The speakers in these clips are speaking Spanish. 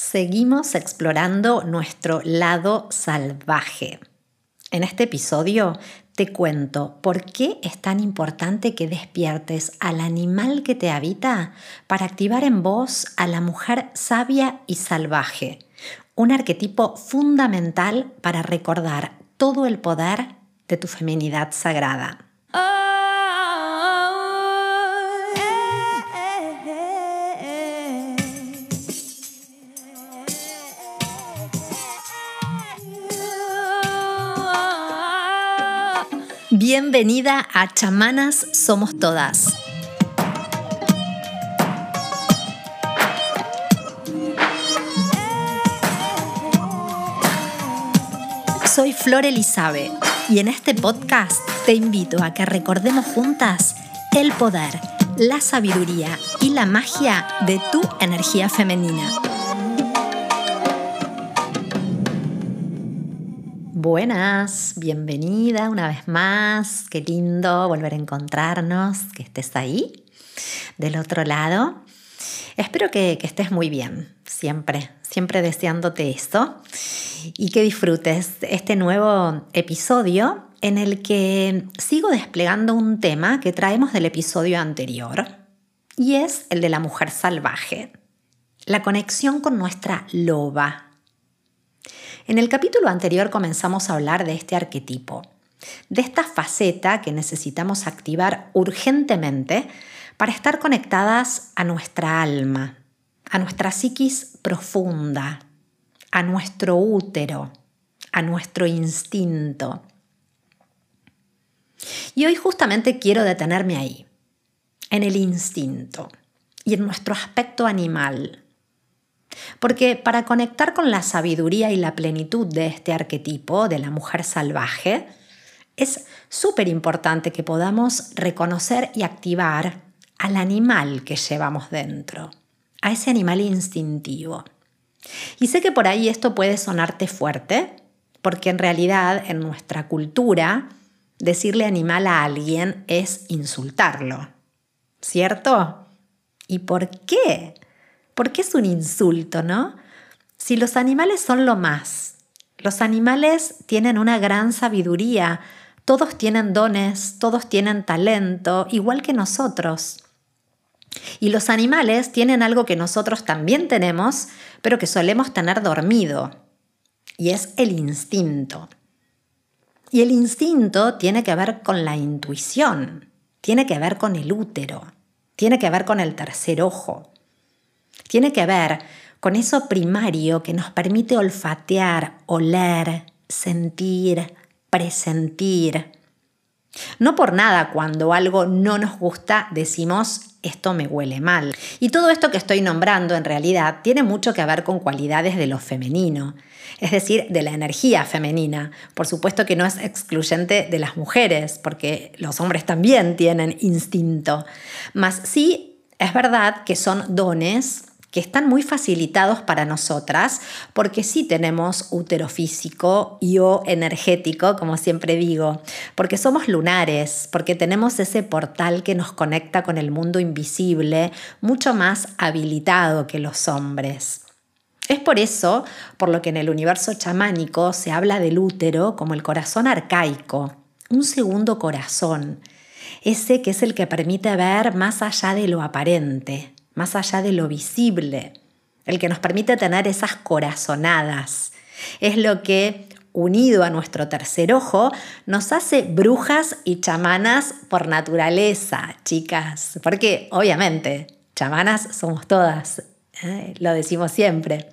seguimos explorando nuestro lado salvaje. En este episodio te cuento por qué es tan importante que despiertes al animal que te habita para activar en vos a la mujer sabia y salvaje, un arquetipo fundamental para recordar todo el poder de tu feminidad sagrada. Bienvenida a Chamanas Somos Todas. Soy Flor Elizabeth y en este podcast te invito a que recordemos juntas el poder, la sabiduría y la magia de tu energía femenina. Buenas, bienvenida una vez más. Qué lindo volver a encontrarnos, que estés ahí, del otro lado. Espero que, estés muy bien, siempre, siempre deseándote esto y que disfrutes este nuevo episodio en el que sigo desplegando un tema que traemos del episodio anterior y es el de la mujer salvaje, la conexión con nuestra loba, en el capítulo anterior comenzamos a hablar de este arquetipo, de esta faceta que necesitamos activar urgentemente para estar conectadas a nuestra alma, a nuestra psiquis profunda, a nuestro útero, a nuestro instinto. Y hoy justamente quiero detenerme ahí, en el instinto y en nuestro aspecto animal, porque para conectar con la sabiduría y la plenitud de este arquetipo de la mujer salvaje, es súper importante que podamos reconocer y activar al animal que llevamos dentro, a ese animal instintivo. Y sé que por ahí esto puede sonarte fuerte, porque en realidad en nuestra cultura decirle animal a alguien es insultarlo, ¿cierto? ¿Y por qué? Porque es un insulto, ¿no? Si los animales son lo más, los animales tienen una gran sabiduría, todos tienen dones, todos tienen talento, igual que nosotros. Y los animales tienen algo que nosotros también tenemos, pero que solemos tener dormido, y es el instinto. Y el instinto tiene que ver con la intuición, tiene que ver con el útero, tiene que ver con el tercer ojo. Tiene que ver con eso primario que nos permite olfatear, oler, sentir, presentir. No por nada cuando algo no nos gusta decimos esto me huele mal. Y todo esto que estoy nombrando en realidad tiene mucho que ver con cualidades de lo femenino, es decir, de la energía femenina. Por supuesto que no es excluyente de las mujeres, porque los hombres también tienen instinto. Mas sí es verdad que son dones que están muy facilitados para nosotras, porque sí tenemos útero físico y o energético, como siempre digo, porque somos lunares, porque tenemos ese portal que nos conecta con el mundo invisible, mucho más habilitado que los hombres. Es por eso por lo que en el universo chamánico se habla del útero como el corazón arcaico, un segundo corazón, ese que es el que permite ver más allá de lo aparente, más allá de lo visible, el que nos permite tener esas corazonadas. Es lo que, unido a nuestro tercer ojo, nos hace brujas y chamanas por naturaleza, chicas. Porque, obviamente, chamanas somos todas, ¿eh? lo decimos siempre.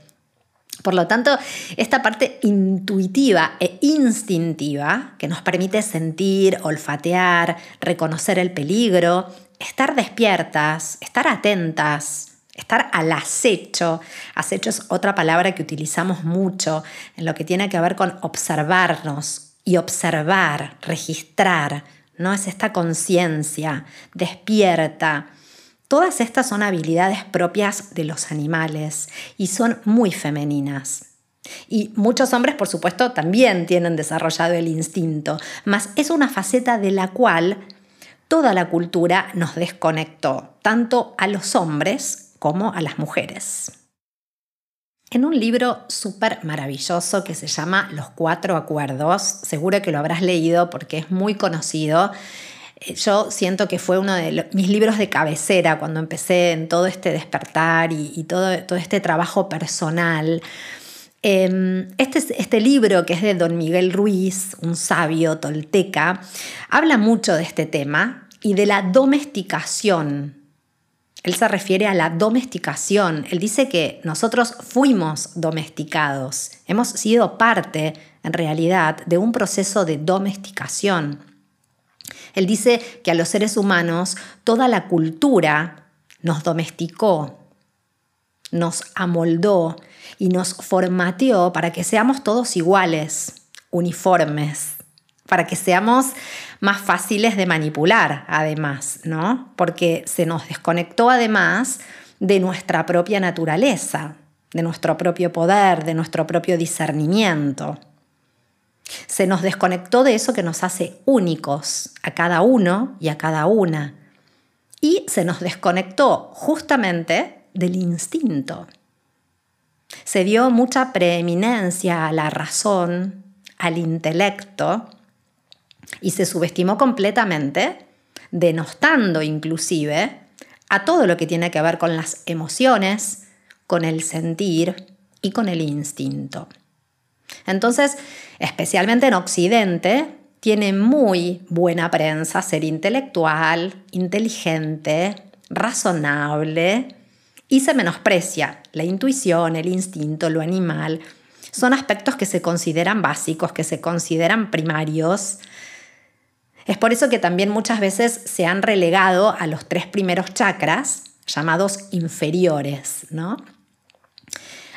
Por lo tanto, esta parte intuitiva e instintiva que nos permite sentir, olfatear, reconocer el peligro, estar despiertas, estar atentas, estar al acecho. Acecho es otra palabra que utilizamos mucho en lo que tiene que ver con observarnos y observar, registrar, ¿no? Es esta conciencia despierta. Todas estas son habilidades propias de los animales y son muy femeninas. Y muchos hombres, por supuesto, también tienen desarrollado el instinto, mas es una faceta de la cual toda la cultura nos desconectó, tanto a los hombres como a las mujeres. En un libro súper maravilloso que se llama Los Cuatro Acuerdos, seguro que lo habrás leído porque es muy conocido. Eh, yo siento que fue uno de mis libros de cabecera cuando empecé en todo este despertar y, todo este trabajo personal. Em, este, este, libro, que es de don Miguel Ruiz, un sabio tolteca, habla mucho de este tema y de la domesticación él se refiere a la domesticación. Él dice que nosotros fuimos domesticados, hemos sido parte, en realidad, de un proceso de domesticación. Él dice que a los seres humanos toda la cultura nos domesticó, nos amoldó y nos formateó para que seamos todos iguales, uniformes, para que seamos más fáciles de manipular, además, ¿no? Porque se nos desconectó además de nuestra propia naturaleza, de nuestro propio poder, de nuestro propio discernimiento. Se nos desconectó de eso que nos hace únicos a cada uno y a cada una. Y se nos desconectó justamente del instinto. Se dio mucha preeminencia a la razón, al intelecto, y se subestimó completamente, denostando inclusive a todo lo que tiene que ver con las emociones, con el sentir y con el instinto. Entonces, especialmente en Occidente, tiene muy buena prensa ser intelectual, inteligente, razonable y se menosprecia la intuición, el instinto, lo animal. Son aspectos que se consideran básicos, que se consideran primarios es por eso que también muchas veces se han relegado a los tres primeros chakras, llamados inferiores, ¿no?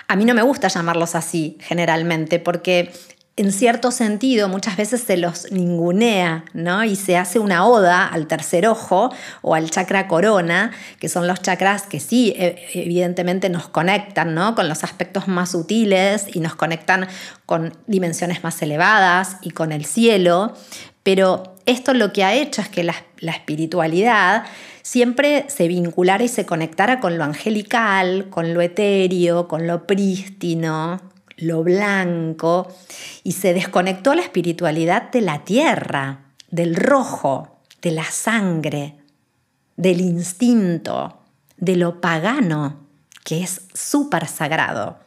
A mí no me gusta llamarlos así generalmente porque en cierto sentido muchas veces se los ningunea, ¿no? Y se hace una oda al tercer ojo o al chakra corona, que son los chakras que sí, e, evidentemente nos conectan, ¿no? Con los aspectos más sutiles y nos conectan con dimensiones más elevadas y con el cielo, pero esto lo que ha hecho es que la, espiritualidad siempre se vinculara y se conectara con lo angelical, con lo etéreo, con lo prístino, lo blanco, y se desconectó la espiritualidad de la tierra, del rojo, de la sangre, del instinto, de lo pagano, que es súper sagrado,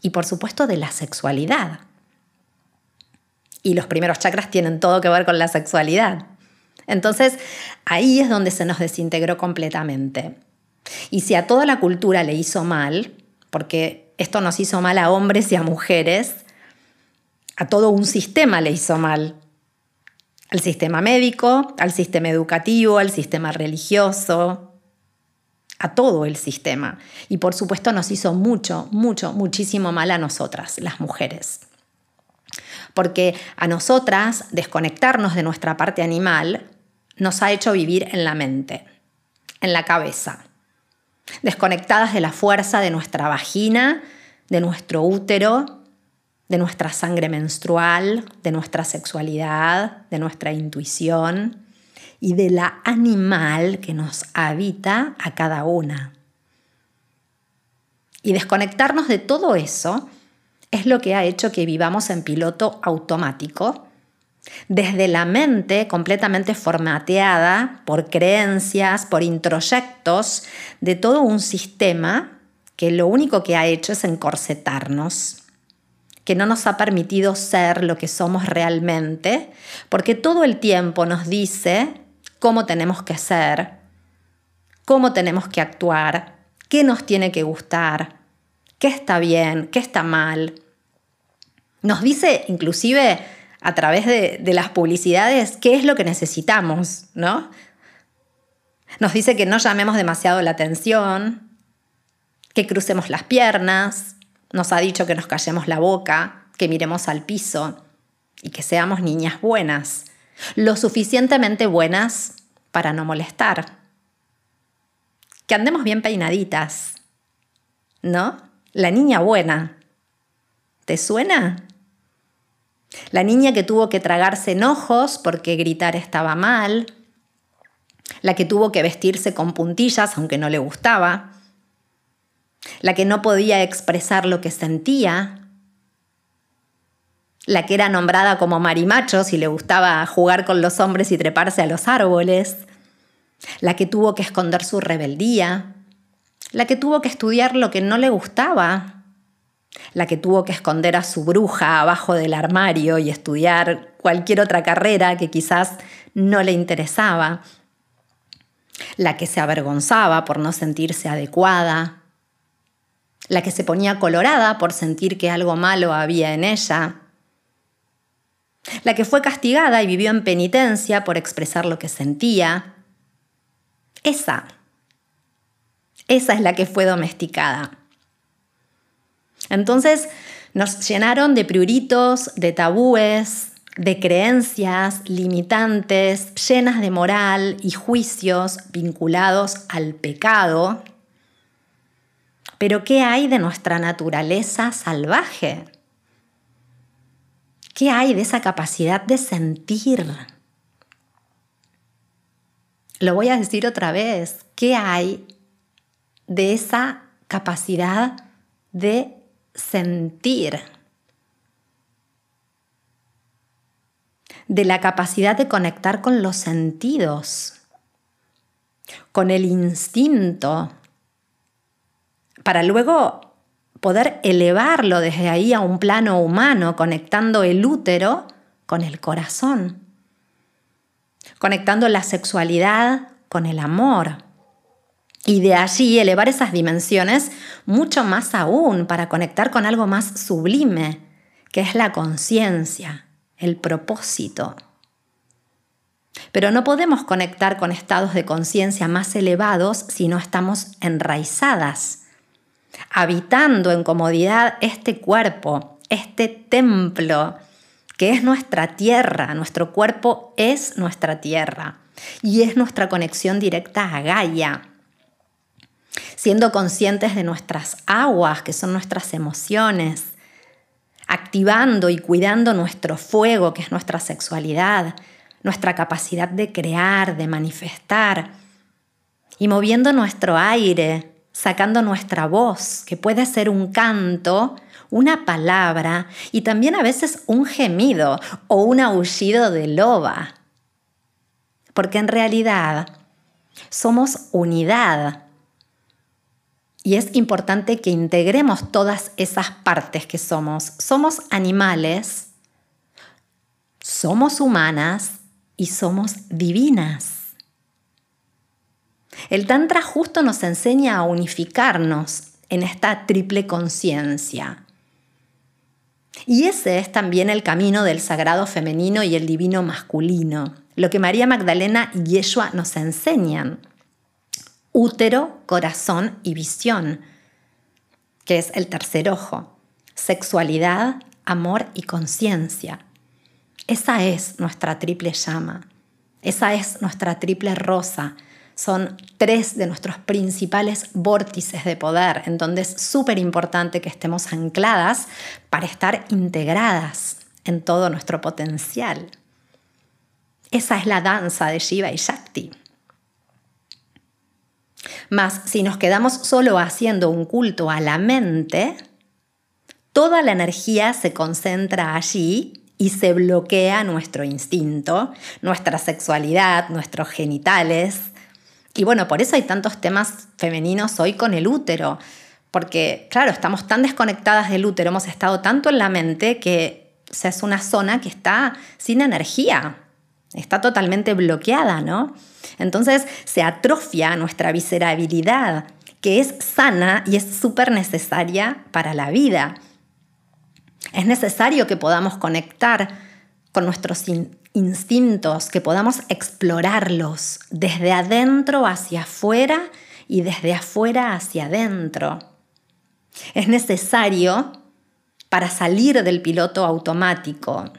y por supuesto de la sexualidad y los primeros chakras tienen todo que ver con la sexualidad. Entonces, ahí es donde se nos desintegró completamente. Y si a toda la cultura le hizo mal, porque esto nos hizo mal a hombres y a mujeres, a todo un sistema le hizo mal. Al sistema médico, al sistema educativo, al sistema religioso, a todo el sistema. Y por supuesto nos hizo mucho, mucho, muchísimo mal a nosotras, las mujeres porque a nosotras desconectarnos de nuestra parte animal nos ha hecho vivir en la mente, en la cabeza, desconectadas de la fuerza de nuestra vagina, de nuestro útero, de nuestra sangre menstrual, de nuestra sexualidad, de nuestra intuición y de la animal que nos habita a cada una. Y desconectarnos de todo eso es lo que ha hecho que vivamos en piloto automático, desde la mente completamente formateada por creencias, por introyectos de todo un sistema que lo único que ha hecho es encorsetarnos, que no nos ha permitido ser lo que somos realmente, porque todo el tiempo nos dice cómo tenemos que ser, cómo tenemos que actuar, qué nos tiene que gustar, qué está bien, qué está mal. Nos dice inclusive a través de, las publicidades qué es lo que necesitamos, ¿no? Nos dice que no llamemos demasiado la atención, que crucemos las piernas, nos ha dicho que nos callemos la boca, que miremos al piso y que seamos niñas buenas, lo suficientemente buenas para no molestar. Que andemos bien peinaditas, ¿no? La niña buena. ¿Te suena? La niña que tuvo que tragarse enojos porque gritar estaba mal. La que tuvo que vestirse con puntillas aunque no le gustaba. la que no podía expresar lo que sentía, la que era nombrada como marimacho si le gustaba jugar con los hombres y treparse a los árboles, la que tuvo que esconder su rebeldía, la que tuvo que estudiar lo que no le gustaba, la que tuvo que esconder a su bruja abajo del armario y estudiar cualquier otra carrera que quizás no le interesaba, la que se avergonzaba por no sentirse adecuada, la que se ponía colorada por sentir que algo malo había en ella, la que fue castigada y vivió en penitencia por expresar lo que sentía. Esa, esa es la que fue domesticada. Entonces nos llenaron de priuritos, de tabúes, de creencias limitantes, llenas de moral y juicios vinculados al pecado. Pero ¿qué hay de nuestra naturaleza salvaje? ¿Qué hay de esa capacidad de sentir? Lo voy a decir otra vez. ¿Qué hay de esa capacidad de sentir? De la capacidad de conectar con los sentidos, con el instinto, para luego poder elevarlo desde ahí a un plano humano, conectando el útero con el corazón, conectando la sexualidad con el amor. Y de allí elevar esas dimensiones mucho más aún para conectar con algo más sublime, que es la conciencia, el propósito. Pero no podemos conectar con estados de conciencia más elevados si no estamos enraizadas habitando en comodidad este cuerpo, este templo, que es nuestra tierra. Nuestro cuerpo es nuestra tierra y es nuestra conexión directa a Gaia. Siendo conscientes de nuestras aguas, que son nuestras emociones, activando y cuidando nuestro fuego, que es nuestra sexualidad, nuestra capacidad de crear, de manifestar, y moviendo nuestro aire, sacando nuestra voz, que puede ser un canto, una palabra y también a veces un gemido o un aullido de loba. Porque en realidad somos unidad. Y es importante que integremos todas esas partes que somos. Somos animales, somos humanas y somos divinas. El Tantra justo nos enseña a unificarnos en esta triple conciencia. Y ese es también el camino del sagrado femenino y el divino masculino, lo que María Magdalena y Yeshua nos enseñan. Útero, corazón y visión, que es el tercer ojo. Sexualidad, amor y conciencia. Esa es nuestra triple llama. Esa es nuestra triple rosa son tres de nuestros principales vórtices de poder, en donde es súper importante que estemos ancladas para estar integradas en todo nuestro potencial. Esa es la danza de Shiva y Shakti. Mas si nos quedamos solo haciendo un culto a la mente, toda la energía se concentra allí y se bloquea nuestro instinto, nuestra sexualidad, nuestros genitales, y bueno, por eso hay tantos temas femeninos hoy con el útero, porque claro, estamos tan desconectadas del útero, hemos estado tanto en la mente que es una zona que está sin energía, está totalmente bloqueada, ¿no? Entonces se atrofia nuestra viscerabilidad, que es sana y es súper necesaria para la vida. Es necesario que podamos conectar con nuestros instintos, que podamos explorarlos desde adentro hacia afuera y desde afuera hacia adentro. Es necesario para salir del piloto automático,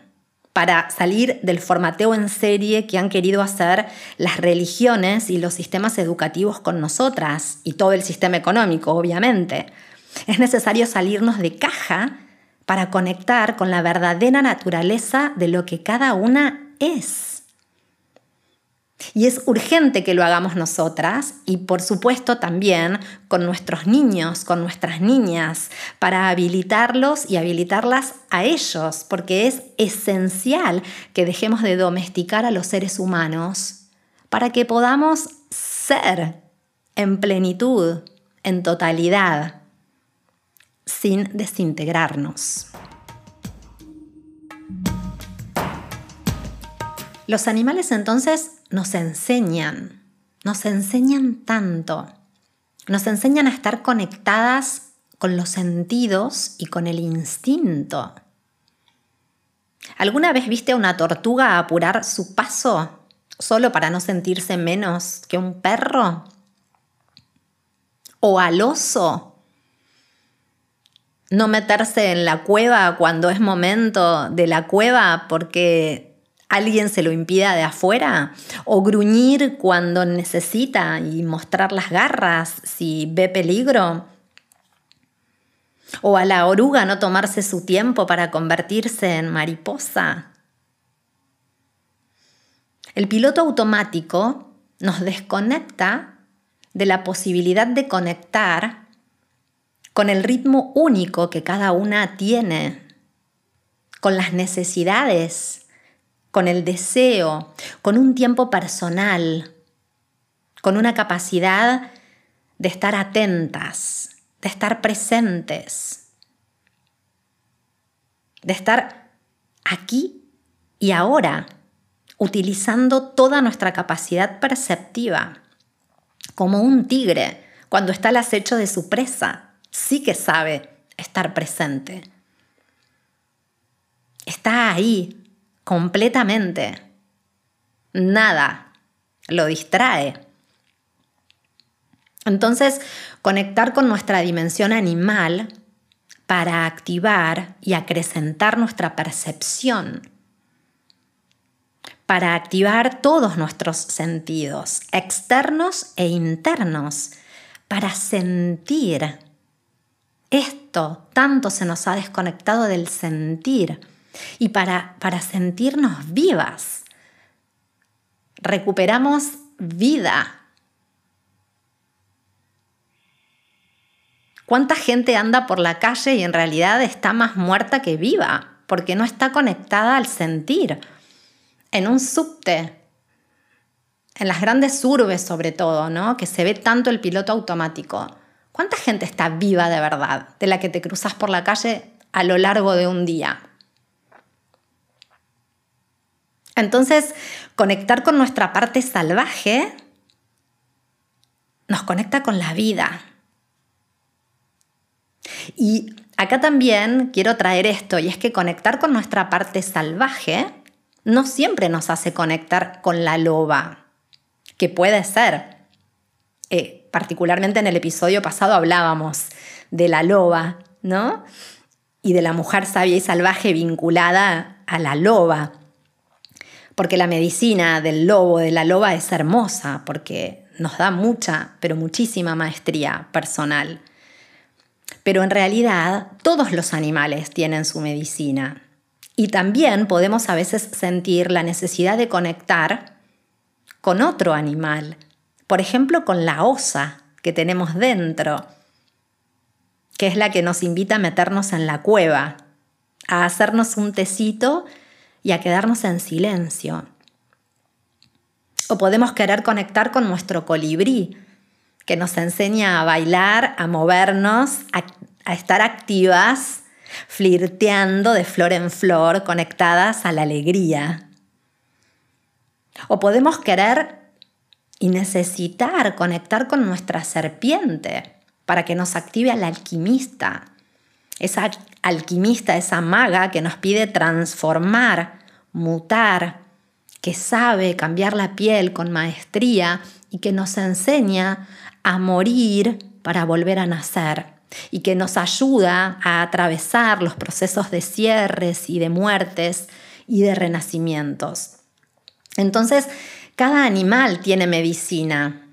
para salir del formateo en serie que han querido hacer las religiones y los sistemas educativos con nosotras y todo el sistema económico, obviamente. Es necesario salirnos de caja para conectar con la verdadera naturaleza de lo que cada una es. Y es urgente que lo hagamos nosotras y por supuesto también con nuestros niños, con nuestras niñas, para habilitarlos y habilitarlas a ellos, porque es esencial que dejemos de domesticar a los seres humanos para que podamos ser en plenitud, en totalidad, sin desintegrarnos. Los animales entonces nos enseñan, nos enseñan tanto, nos enseñan a estar conectadas con los sentidos y con el instinto. ¿Alguna vez viste a una tortuga apurar su paso solo para no sentirse menos que un perro? ¿O al oso? No meterse en la cueva cuando es momento de la cueva porque alguien se lo impida de afuera, o gruñir cuando necesita y mostrar las garras si ve peligro, o a la oruga no tomarse su tiempo para convertirse en mariposa. El piloto automático nos desconecta de la posibilidad de conectar con el ritmo único que cada una tiene, con las necesidades con el deseo, con un tiempo personal, con una capacidad de estar atentas, de estar presentes, de estar aquí y ahora, utilizando toda nuestra capacidad perceptiva, como un tigre cuando está al acecho de su presa, sí que sabe estar presente. Está ahí, completamente. Nada lo distrae. Entonces, conectar con nuestra dimensión animal para activar y acrecentar nuestra percepción, para activar todos nuestros sentidos, externos e internos, para sentir. Esto tanto se nos ha desconectado del sentir y para, para sentirnos vivas. Recuperamos vida. ¿Cuánta gente anda por la calle y en realidad está más muerta que viva? Porque no está conectada al sentir. En un subte, en las grandes urbes sobre todo, ¿no? Que se ve tanto el piloto automático. ¿Cuánta gente está viva de verdad de la que te cruzas por la calle a lo largo de un día? Entonces, conectar con nuestra parte salvaje nos conecta con la vida. Y acá también quiero traer esto, y es que conectar con nuestra parte salvaje no siempre nos hace conectar con la loba, que puede ser. Eh, particularmente en el episodio pasado hablábamos de la loba, ¿no? Y de la mujer sabia y salvaje vinculada a la loba porque la medicina del lobo, de la loba es hermosa, porque nos da mucha, pero muchísima maestría personal. Pero en realidad todos los animales tienen su medicina. Y también podemos a veces sentir la necesidad de conectar con otro animal, por ejemplo con la osa que tenemos dentro, que es la que nos invita a meternos en la cueva, a hacernos un tecito y a quedarnos en silencio. O podemos querer conectar con nuestro colibrí, que nos enseña a bailar, a movernos, a, estar activas, flirteando de flor en flor, conectadas a la alegría. O podemos querer y necesitar conectar con nuestra serpiente para que nos active al alquimista, esa alquimista, esa maga que nos pide transformar, mutar, que sabe cambiar la piel con maestría y que nos enseña a morir para volver a nacer y que nos ayuda a atravesar los procesos de cierres y de muertes y de renacimientos. Entonces, cada animal tiene medicina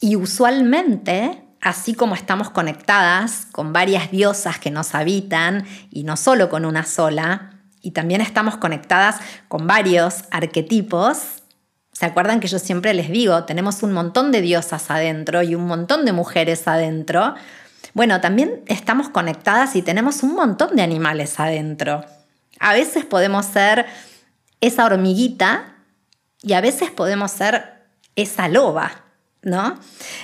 y usualmente así como estamos conectadas con varias diosas que nos habitan y no solo con una sola, y también estamos conectadas con varios arquetipos, ¿Se acuerdan que yo siempre les digo, tenemos un montón de diosas adentro y un montón de mujeres adentro? Bueno, también estamos conectadas y tenemos un montón de animales adentro. A veces podemos ser esa hormiguita y a veces podemos ser esa loba, ¿no?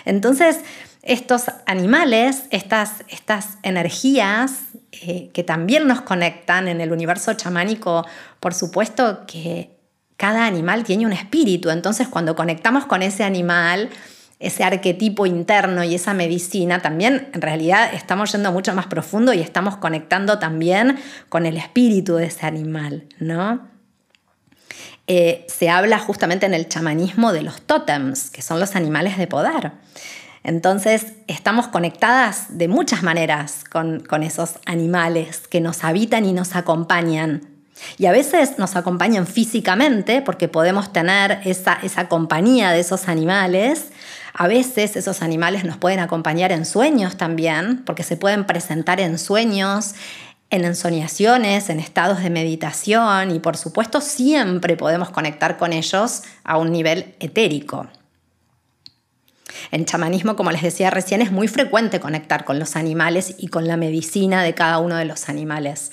Entonces, estos animales, estas, estas energías eh, que también nos conectan en el universo chamánico, por supuesto que cada animal tiene un espíritu, entonces cuando conectamos con ese animal, ese arquetipo interno y esa medicina, también en realidad estamos yendo mucho más profundo y estamos conectando también con el espíritu de ese animal, ¿no? Eh, se habla justamente en el chamanismo de los tótems, que son los animales de poder. Entonces estamos conectadas de muchas maneras con, esos animales que nos habitan y nos acompañan. Y a veces nos acompañan físicamente porque podemos tener esa, esa compañía de esos animales. A veces esos animales nos pueden acompañar en sueños también, porque se pueden presentar en sueños, en ensoñaciones, en estados de meditación y por supuesto siempre podemos conectar con ellos a un nivel etérico. En chamanismo, como les decía recién, es muy frecuente conectar con los animales y con la medicina de cada uno de los animales.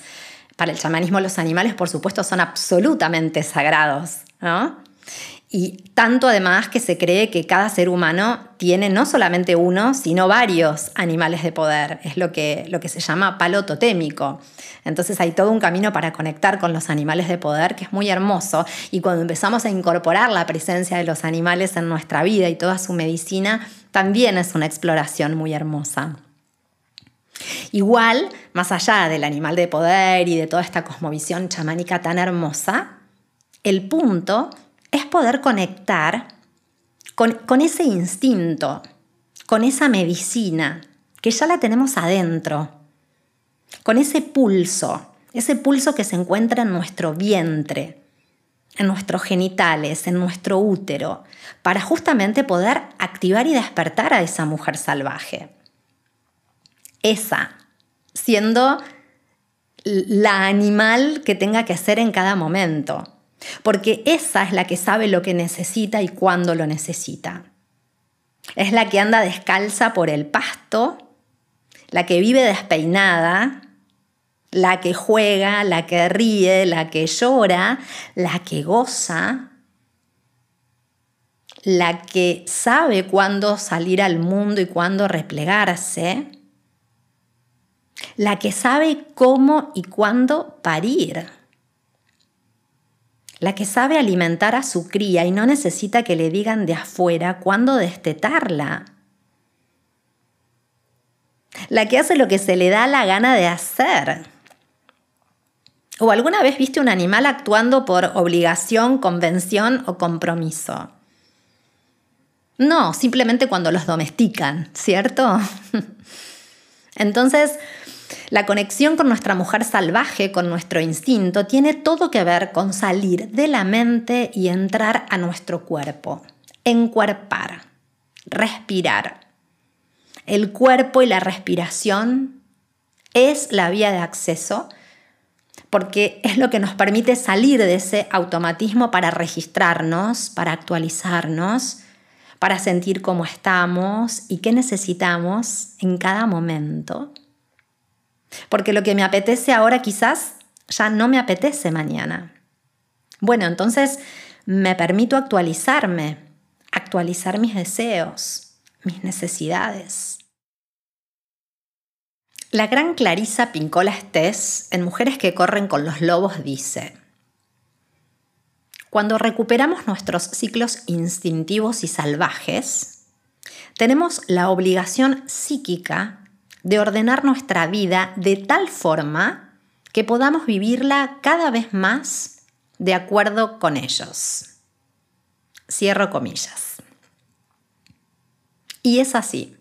Para el chamanismo los animales, por supuesto, son absolutamente sagrados, ¿no? Y tanto además que se cree que cada ser humano tiene no solamente uno, sino varios animales de poder. Es lo que, lo que se llama palo totémico. Entonces hay todo un camino para conectar con los animales de poder que es muy hermoso. Y cuando empezamos a incorporar la presencia de los animales en nuestra vida y toda su medicina, también es una exploración muy hermosa. Igual, más allá del animal de poder y de toda esta cosmovisión chamánica tan hermosa, el punto es poder conectar con, ese instinto, con esa medicina que ya la tenemos adentro, con ese pulso, ese pulso que se encuentra en nuestro vientre, en nuestros genitales, en nuestro útero, para justamente poder activar y despertar a esa mujer salvaje. Esa, siendo la animal que tenga que ser en cada momento porque esa es la que sabe lo que necesita y cuándo lo necesita. Es la que anda descalza por el pasto, la que vive despeinada, la que juega, la que ríe, la que llora, la que goza, la que sabe cuándo salir al mundo y cuándo replegarse, la que sabe cómo y cuándo parir la que sabe alimentar a su cría y no necesita que le digan de afuera cuándo destetarla. La que hace lo que se le da la gana de hacer. ¿O alguna vez viste un animal actuando por obligación, convención o compromiso? No, simplemente cuando los domestican, ¿cierto? Entonces, la conexión con nuestra mujer salvaje, con nuestro instinto, tiene todo que ver con salir de la mente y entrar a nuestro cuerpo. Encuerpar, respirar. El cuerpo y la respiración es la vía de acceso porque es lo que nos permite salir de ese automatismo para registrarnos, para actualizarnos, para sentir cómo estamos y qué necesitamos en cada momento porque lo que me apetece ahora quizás ya no me apetece mañana. Bueno, entonces me permito actualizarme, actualizar mis deseos, mis necesidades. La gran Clarisa Pincola Estés en Mujeres que corren con los lobos dice, cuando recuperamos nuestros ciclos instintivos y salvajes, tenemos la obligación psíquica de ordenar nuestra vida de tal forma que podamos vivirla cada vez más de acuerdo con ellos. Cierro comillas. Y es así.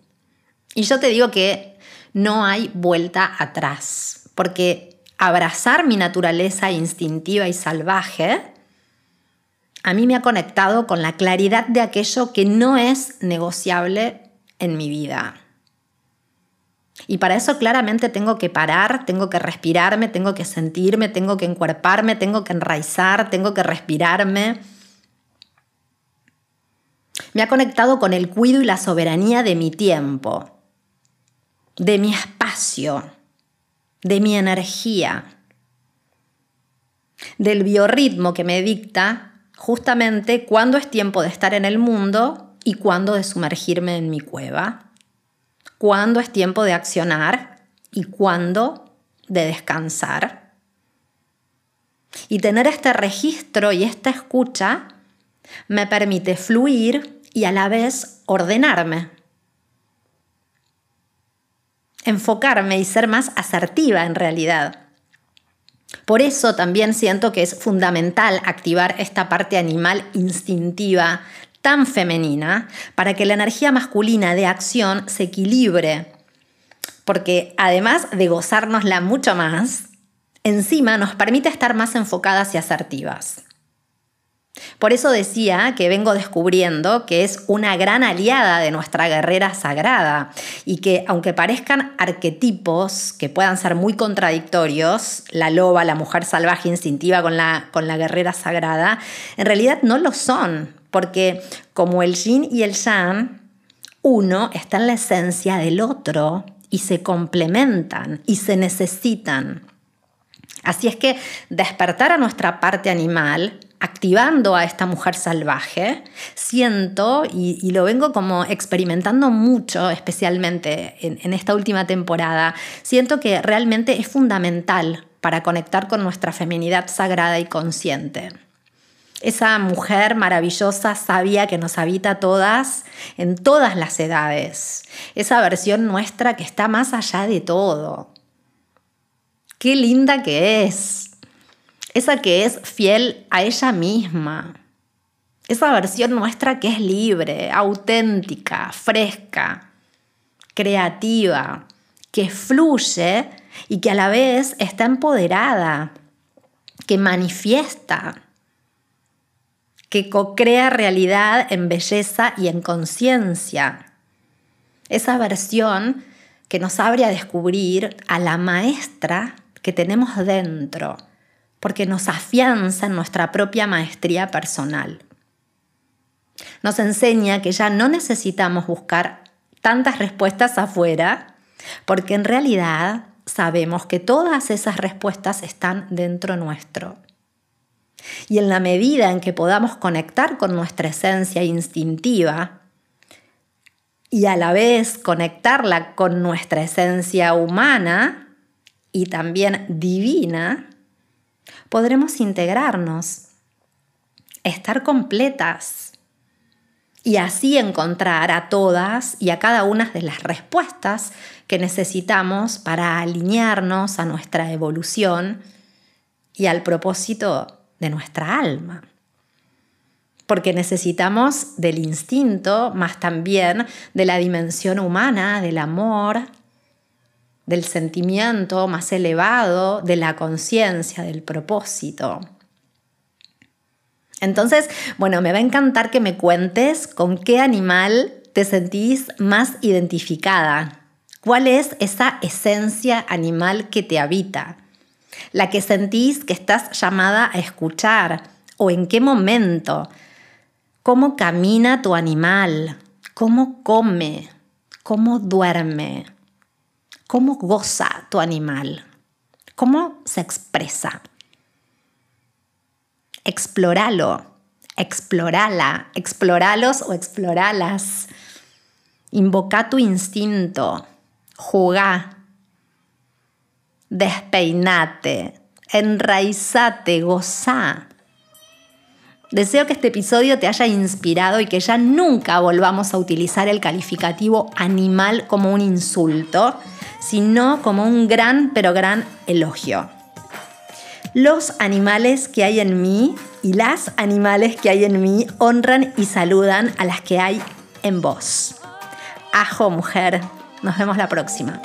Y yo te digo que no hay vuelta atrás, porque abrazar mi naturaleza instintiva y salvaje a mí me ha conectado con la claridad de aquello que no es negociable en mi vida. Y para eso claramente tengo que parar, tengo que respirarme, tengo que sentirme, tengo que encuerparme, tengo que enraizar, tengo que respirarme. Me ha conectado con el cuido y la soberanía de mi tiempo, de mi espacio, de mi energía, del biorritmo que me dicta justamente cuándo es tiempo de estar en el mundo y cuándo de sumergirme en mi cueva, cuándo es tiempo de accionar y cuándo de descansar. Y tener este registro y esta escucha me permite fluir y a la vez ordenarme, enfocarme y ser más asertiva en realidad. Por eso también siento que es fundamental activar esta parte animal instintiva tan femenina para que la energía masculina de acción se equilibre. Porque además de gozárnosla mucho más, encima nos permite estar más enfocadas y asertivas. Por eso decía que vengo descubriendo que es una gran aliada de nuestra guerrera sagrada y que aunque parezcan arquetipos que puedan ser muy contradictorios, la loba, la mujer salvaje instintiva con la, con la guerrera sagrada, en realidad no lo son, porque como el yin y el yang, uno está en la esencia del otro y se complementan y se necesitan. Así es que despertar a nuestra parte animal activando a esta mujer salvaje, siento, y, lo vengo como experimentando mucho, especialmente en, en esta última temporada, siento que realmente es fundamental para conectar con nuestra feminidad sagrada y consciente. Esa mujer maravillosa, sabia que nos habita todas, en todas las edades. Esa versión nuestra que está más allá de todo. Qué linda que es esa que es fiel a ella misma, esa versión nuestra que es libre, auténtica, fresca, creativa, que fluye y que a la vez está empoderada, que manifiesta, que co-crea realidad en belleza y en conciencia. Esa versión que nos abre a descubrir a la maestra que tenemos dentro, porque nos afianza en nuestra propia maestría personal. Nos enseña que ya no necesitamos buscar tantas respuestas afuera, porque en realidad sabemos que todas esas respuestas están dentro nuestro. Y en la medida en que podamos conectar con nuestra esencia instintiva y a la vez conectarla con nuestra esencia humana y también divina, podremos integrarnos, estar completas y así encontrar a todas y a cada una de las respuestas que necesitamos para alinearnos a nuestra evolución y al propósito de nuestra alma. Porque necesitamos del instinto, más también de la dimensión humana, del amor, del sentimiento más elevado, de la conciencia, del propósito. Entonces, bueno, me va a encantar que me cuentes con qué animal te sentís más identificada. ¿Cuál es esa esencia animal que te habita? La que sentís que estás llamada a escuchar o en qué momento. ¿Cómo camina tu animal? ¿Cómo come? ¿Cómo duerme? ¿Cómo goza tu animal? ¿Cómo se expresa? Explóralo, explorala, exploralos o exploralas. Invoca tu instinto, jugá, despeinate, enraizate, gozá. Deseo que este episodio te haya inspirado y que ya nunca volvamos a utilizar el calificativo animal como un insulto sino como un gran, pero gran elogio. Los animales que hay en mí y las animales que hay en mí honran y saludan a las que hay en vos. Ajo, mujer. Nos vemos la próxima.